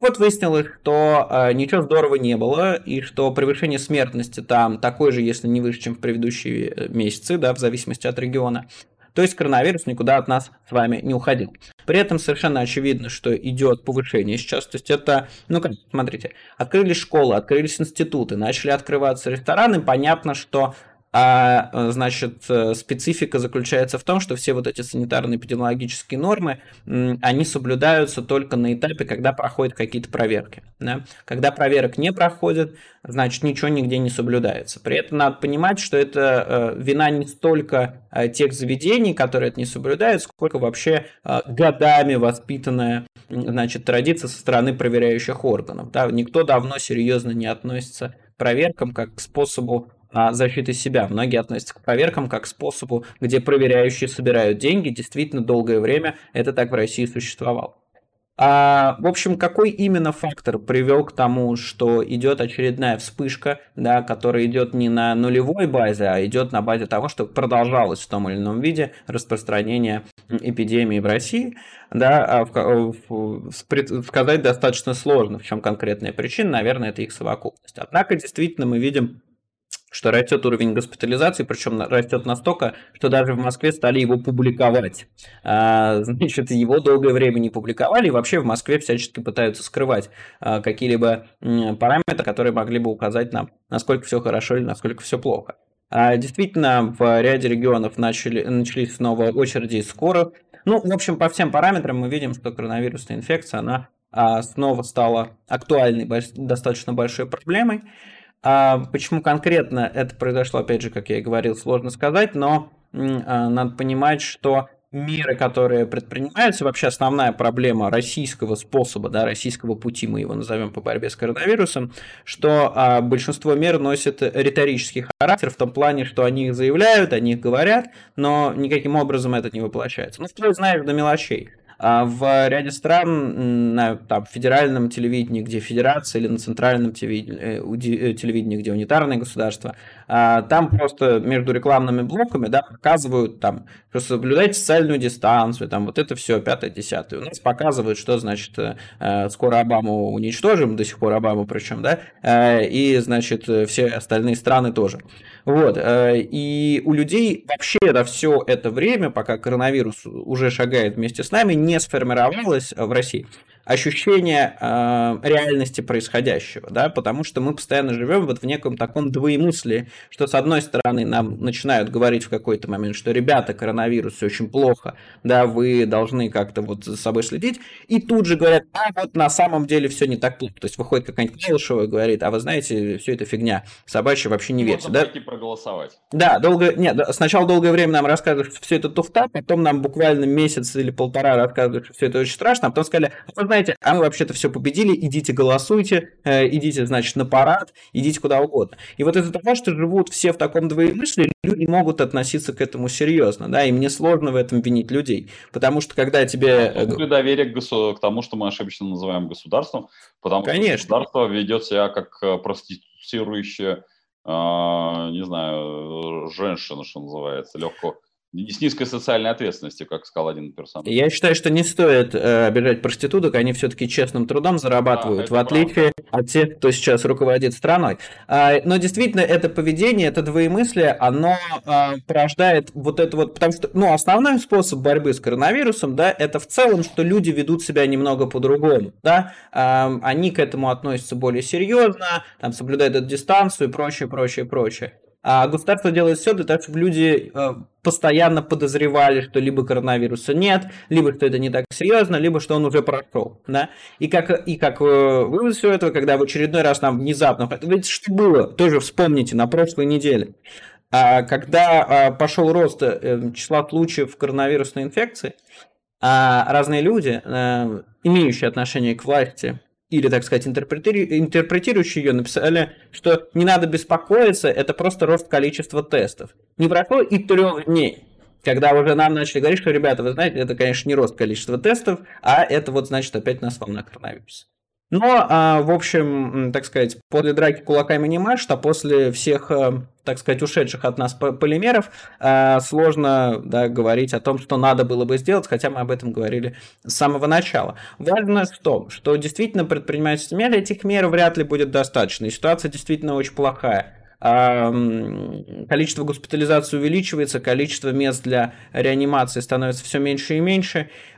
[SPEAKER 2] Вот выяснилось, что э, ничего здорового не было, и что превышение смертности там такое же, если не выше, чем в предыдущие э, месяцы, да, в зависимости от региона. То есть коронавирус никуда от нас с вами не уходил. При этом совершенно очевидно, что идет повышение сейчас. То есть это, ну как, смотрите, открылись школы, открылись институты, начали открываться рестораны. Понятно, что а, э, значит, э, специфика заключается в том, что все вот эти санитарно-эпидемиологические нормы, они соблюдаются только на этапе, когда проходят какие-то проверки. Да? Когда проверок не проходят, значит, ничего нигде не соблюдается. При этом надо понимать, что это э, вина не столько тех заведений, которые это не соблюдают, сколько вообще годами воспитанная значит, традиция со стороны проверяющих органов. Да? Никто давно серьезно не относится проверкам как к способу защиты себя. Многие относятся к проверкам как к способу, где проверяющие собирают деньги. Действительно, долгое время это так в России существовало. А, в общем, какой именно фактор привел к тому, что идет очередная вспышка, да, которая идет не на нулевой базе, а идет на базе того, что продолжалось в том или ином виде распространение эпидемии в России, да, а в, в, в, сказать достаточно сложно, в чем конкретная причина, наверное, это их совокупность. Однако, действительно, мы видим что растет уровень госпитализации, причем растет настолько, что даже в Москве стали его публиковать. А, значит, его долгое время не публиковали, и вообще в Москве всячески пытаются скрывать а, какие-либо параметры, которые могли бы указать нам, насколько все хорошо или насколько все плохо. А, действительно, в ряде регионов начали, начались снова очереди скоро. Ну, в общем, по всем параметрам мы видим, что коронавирусная инфекция, она снова стала актуальной, достаточно большой проблемой. А почему конкретно это произошло, опять же, как я и говорил, сложно сказать, но а, надо понимать, что меры, которые предпринимаются, вообще основная проблема российского способа, да, российского пути, мы его назовем по борьбе с коронавирусом, что а, большинство мер носит риторический характер в том плане, что они их заявляют, они их говорят, но никаким образом это не воплощается. Ну, вплоть, знаешь, до мелочей. А в ряде стран на там, федеральном телевидении, где федерация, или на центральном телевидении, э, телевидении, где унитарное государство, там просто между рекламными блоками да, показывают, там, что соблюдайте социальную дистанцию, там вот это все, пятое, десятое. У нас показывают, что значит э, скоро Обаму уничтожим, до сих пор Обаму причем, да, э, и значит все остальные страны тоже. Вот. И у людей вообще на все это время, пока коронавирус уже шагает вместе с нами, не сформировалось в России ощущение э, реальности происходящего, да, потому что мы постоянно живем вот в неком таком двоемыслии, что с одной стороны нам начинают говорить в какой-то момент, что ребята, коронавирус, все очень плохо, да, вы должны как-то вот за собой следить, и тут же говорят, а вот на самом деле все не так плохо, то есть выходит какая-нибудь Малышева и говорит, а вы знаете, все это фигня, собачья вообще не верьте, да?
[SPEAKER 1] проголосовать.
[SPEAKER 2] Да, долго, нет, сначала долгое время нам рассказывают, что все это туфта, потом нам буквально месяц или полтора рассказывают, что все это очень страшно, а потом сказали, а вы знаете, знаете, а мы вообще-то все победили, идите голосуйте, э, идите, значит, на парад, идите куда угодно. И вот из-за того, что живут все в таком двоемыслии, люди могут относиться к этому серьезно, да, и мне сложно в этом винить людей, потому что когда тебе...
[SPEAKER 1] Ну, доверие к, госу... к тому, что мы ошибочно называем государством, потому Конечно. что государство ведет себя как э, проституирующее, э, не знаю, женщина, что называется, легкого с низкой социальной ответственностью, как сказал один персонаж.
[SPEAKER 2] Я считаю, что не стоит э, обижать проституток, они все-таки честным трудом зарабатывают, да, в отличие правда. от тех, кто сейчас руководит страной. А, но действительно, это поведение, это двоемыслие, оно а, порождает вот это вот, потому что, ну, основной способ борьбы с коронавирусом, да, это в целом, что люди ведут себя немного по-другому, да, а, они к этому относятся более серьезно, там, соблюдают эту дистанцию и прочее, прочее, прочее. А государство делает все для того, чтобы люди э, постоянно подозревали, что либо коронавируса нет, либо что это не так серьезно, либо что он уже прошел. Да? И как, и как э, вывод всего этого, когда в очередной раз нам внезапно... Ведь что было? Тоже вспомните, на прошлой неделе. А, когда а, пошел рост э, числа случаев коронавирусной инфекции, а разные люди, имеющие отношение к власти, или, так сказать, интерпретирующие ее, написали, что не надо беспокоиться, это просто рост количества тестов. Не прошло и трех дней, когда уже нам начали говорить, что, ребята, вы знаете, это, конечно, не рост количества тестов, а это вот, значит, опять нас волна коронавируса. Но, а, в общем, так сказать, после драки кулаками не машет, а после всех, а, так сказать, ушедших от нас полимеров а, сложно да, говорить о том, что надо было бы сделать, хотя мы об этом говорили с самого начала. Важно в том, что действительно предпринимательские меры, этих мер вряд ли будет достаточно, и ситуация действительно очень плохая количество госпитализации увеличивается, количество мест для реанимации становится все меньше и меньше, а,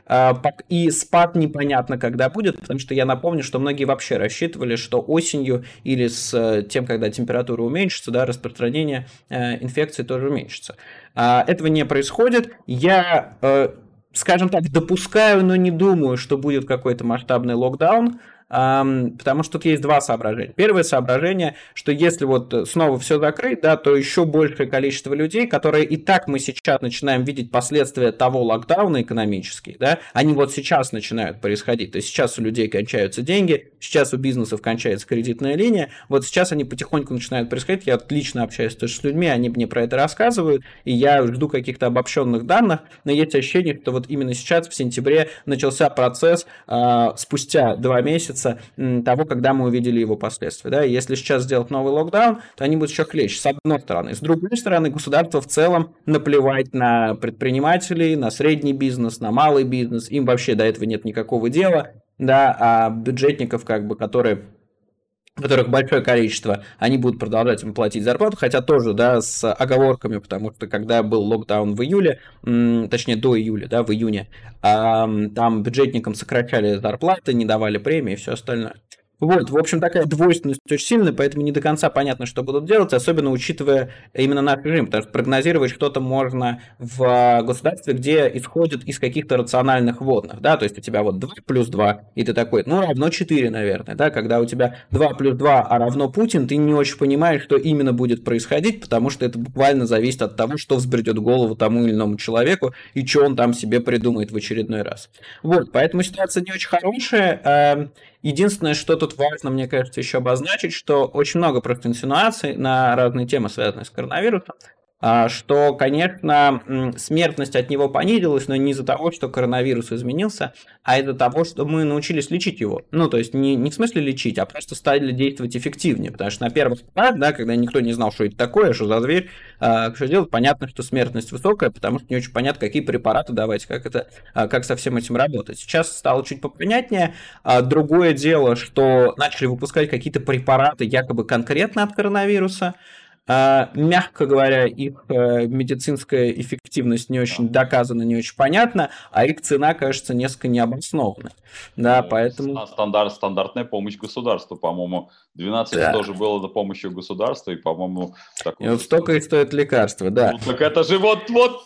[SPEAKER 2] и спад непонятно когда будет, потому что я напомню, что многие вообще рассчитывали, что осенью или с э, тем, когда температура уменьшится, да, распространение э, инфекции тоже уменьшится. А, этого не происходит. Я э, скажем так, допускаю, но не думаю, что будет какой-то масштабный локдаун потому что тут есть два соображения. Первое соображение, что если вот снова все закрыть, да, то еще большее количество людей, которые и так мы сейчас начинаем видеть последствия того локдауна экономических, да, они вот сейчас начинают происходить. То есть сейчас у людей кончаются деньги, сейчас у бизнесов кончается кредитная линия, вот сейчас они потихоньку начинают происходить. Я отлично общаюсь тоже с людьми, они мне про это рассказывают, и я жду каких-то обобщенных данных, но есть ощущение, что вот именно сейчас, в сентябре, начался процесс э, спустя два месяца месяца того, когда мы увидели его последствия. Да? если сейчас сделать новый локдаун, то они будут еще клещ, с одной стороны. С другой стороны, государство в целом наплевать на предпринимателей, на средний бизнес, на малый бизнес. Им вообще до этого нет никакого дела. Да, а бюджетников, как бы, которые которых большое количество, они будут продолжать им платить зарплату, хотя тоже, да, с оговорками, потому что когда был локдаун в июле, точнее до июля, да, в июне, там бюджетникам сокращали зарплаты, не давали премии и все остальное. Вот, в общем, такая двойственность очень сильная, поэтому не до конца понятно, что будут делать, особенно учитывая именно наш режим, потому что прогнозировать что-то можно в государстве, где исходит из каких-то рациональных водных, да, то есть у тебя вот 2 плюс 2, и ты такой, ну, равно 4, наверное, да, когда у тебя 2 плюс 2, а равно Путин, ты не очень понимаешь, что именно будет происходить, потому что это буквально зависит от того, что взбредет голову тому или иному человеку, и что он там себе придумает в очередной раз. Вот, поэтому ситуация не очень хорошая, эм, Единственное, что тут важно, мне кажется, еще обозначить, что очень много просто инсинуаций на разные темы, связанные с коронавирусом. А, что, конечно, смертность от него понизилась, но не из-за того, что коронавирус изменился, а из-за того, что мы научились лечить его. Ну, то есть не, не в смысле лечить, а просто стали действовать эффективнее. Потому что на первых порах, да, когда никто не знал, что это такое, что за зверь, а, что делать, понятно, что смертность высокая, потому что не очень понятно, какие препараты давать, как, это, а, как со всем этим работать. Сейчас стало чуть попонятнее. Другое дело, что начали выпускать какие-то препараты якобы конкретно от коронавируса, мягко говоря, их э, медицинская эффективность не очень доказана, не очень понятна, а их цена, кажется, несколько необоснованной. Да, ну, поэтому...
[SPEAKER 1] Стандарт, стандартная помощь государству, по-моему, 12 да. тоже было на помощью государства, и, по-моему...
[SPEAKER 2] И вот столько и стоит лекарства, да.
[SPEAKER 1] Ну, так это же вот-вот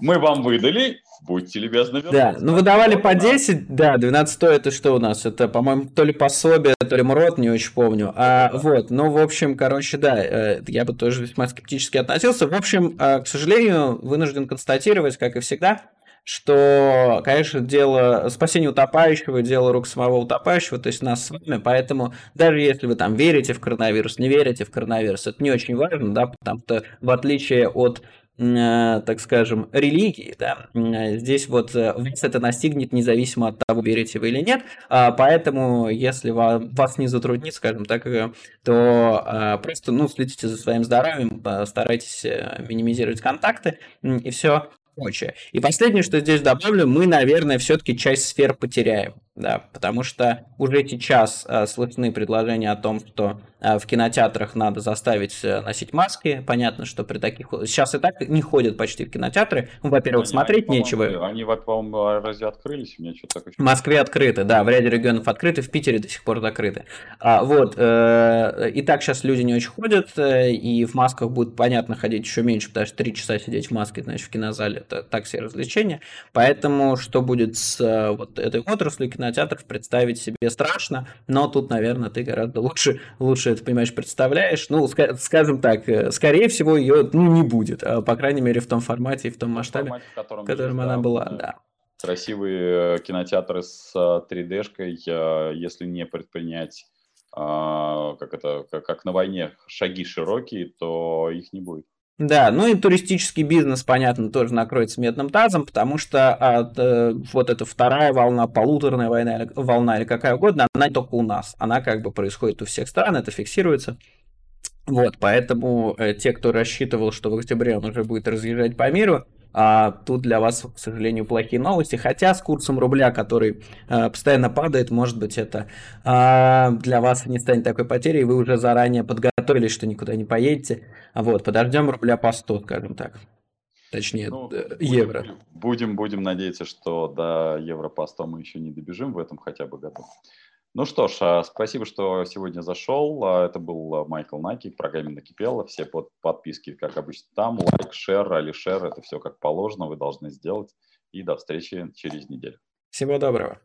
[SPEAKER 1] мы вам выдали, Будьте любезны
[SPEAKER 2] Да, ну выдавали по 10, да, 12 стоит, это что у нас? Это, по-моему, то ли пособие, то ли МРОД, не очень помню. А, вот, ну, в общем, короче, да, э, я бы тоже весьма скептически относился. В общем, э, к сожалению, вынужден констатировать, как и всегда, что, конечно, дело спасения утопающего, дело рук самого утопающего, то есть нас с вами, поэтому даже если вы там верите в коронавирус, не верите в коронавирус, это не очень важно, да, потому что в отличие от Э, так скажем, религии, да, здесь вот э, вас это настигнет независимо от того, верите вы или нет, а, поэтому если вас не затруднит, скажем так, э, то просто, ну, следите за своим здоровьем, старайтесь минимизировать контакты, и все прочее. И последнее, что здесь добавлю, мы, наверное, все-таки часть сфер потеряем, да, потому что уже сейчас э, слышны предложения о том, что э, в кинотеатрах надо заставить э, носить маски. Понятно, что при таких... Сейчас и так не ходят почти в кинотеатры. Ну, во-первых, они, смотреть
[SPEAKER 1] они,
[SPEAKER 2] нечего.
[SPEAKER 1] Они, по-моему, разве открылись? У меня
[SPEAKER 2] что-то так В Москве открыты, да, в ряде регионов открыты, в Питере до сих пор закрыты. А, вот, э, и так сейчас люди не очень ходят, э, и в масках будет, понятно, ходить еще меньше, потому что три часа сидеть в маске, значит, в кинозале, это так себе развлечение. Поэтому что будет с э, вот этой отраслью кинотеатров, представить себе страшно, но тут, наверное, ты гораздо лучше, лучше это, понимаешь, представляешь. Ну, скажем так, э, скорее всего, ее ну, не будет, а, по крайней мере, в том формате и в том масштабе, в, формате, в котором она была, да.
[SPEAKER 1] Красивые э, кинотеатры с 3D-шкой, если не предпринять а, как это, как на войне шаги широкие, то их не будет.
[SPEAKER 2] Да, ну и туристический бизнес, понятно, тоже накроется медным тазом, потому что от, э, вот эта вторая волна, полуторная война, волна или какая угодно, она не только у нас, она как бы происходит у всех стран, это фиксируется. Вот, поэтому э, те, кто рассчитывал, что в октябре он уже будет разъезжать по миру, а тут для вас, к сожалению, плохие новости. Хотя с курсом рубля, который а, постоянно падает, может быть, это а, для вас не станет такой потерей. Вы уже заранее подготовились, что никуда не поедете. Вот, подождем рубля по 100, скажем так. Точнее, ну, э, евро.
[SPEAKER 1] Будем, будем надеяться, что до евро по 100 мы еще не добежим в этом хотя бы году. Ну что ж, а, спасибо, что сегодня зашел. А, это был а, Майкл Наки, программе «Накипело». Все под подписки, как обычно, там. Лайк, шер, алишер. Это все как положено, вы должны сделать. И до встречи через неделю.
[SPEAKER 2] Всего доброго.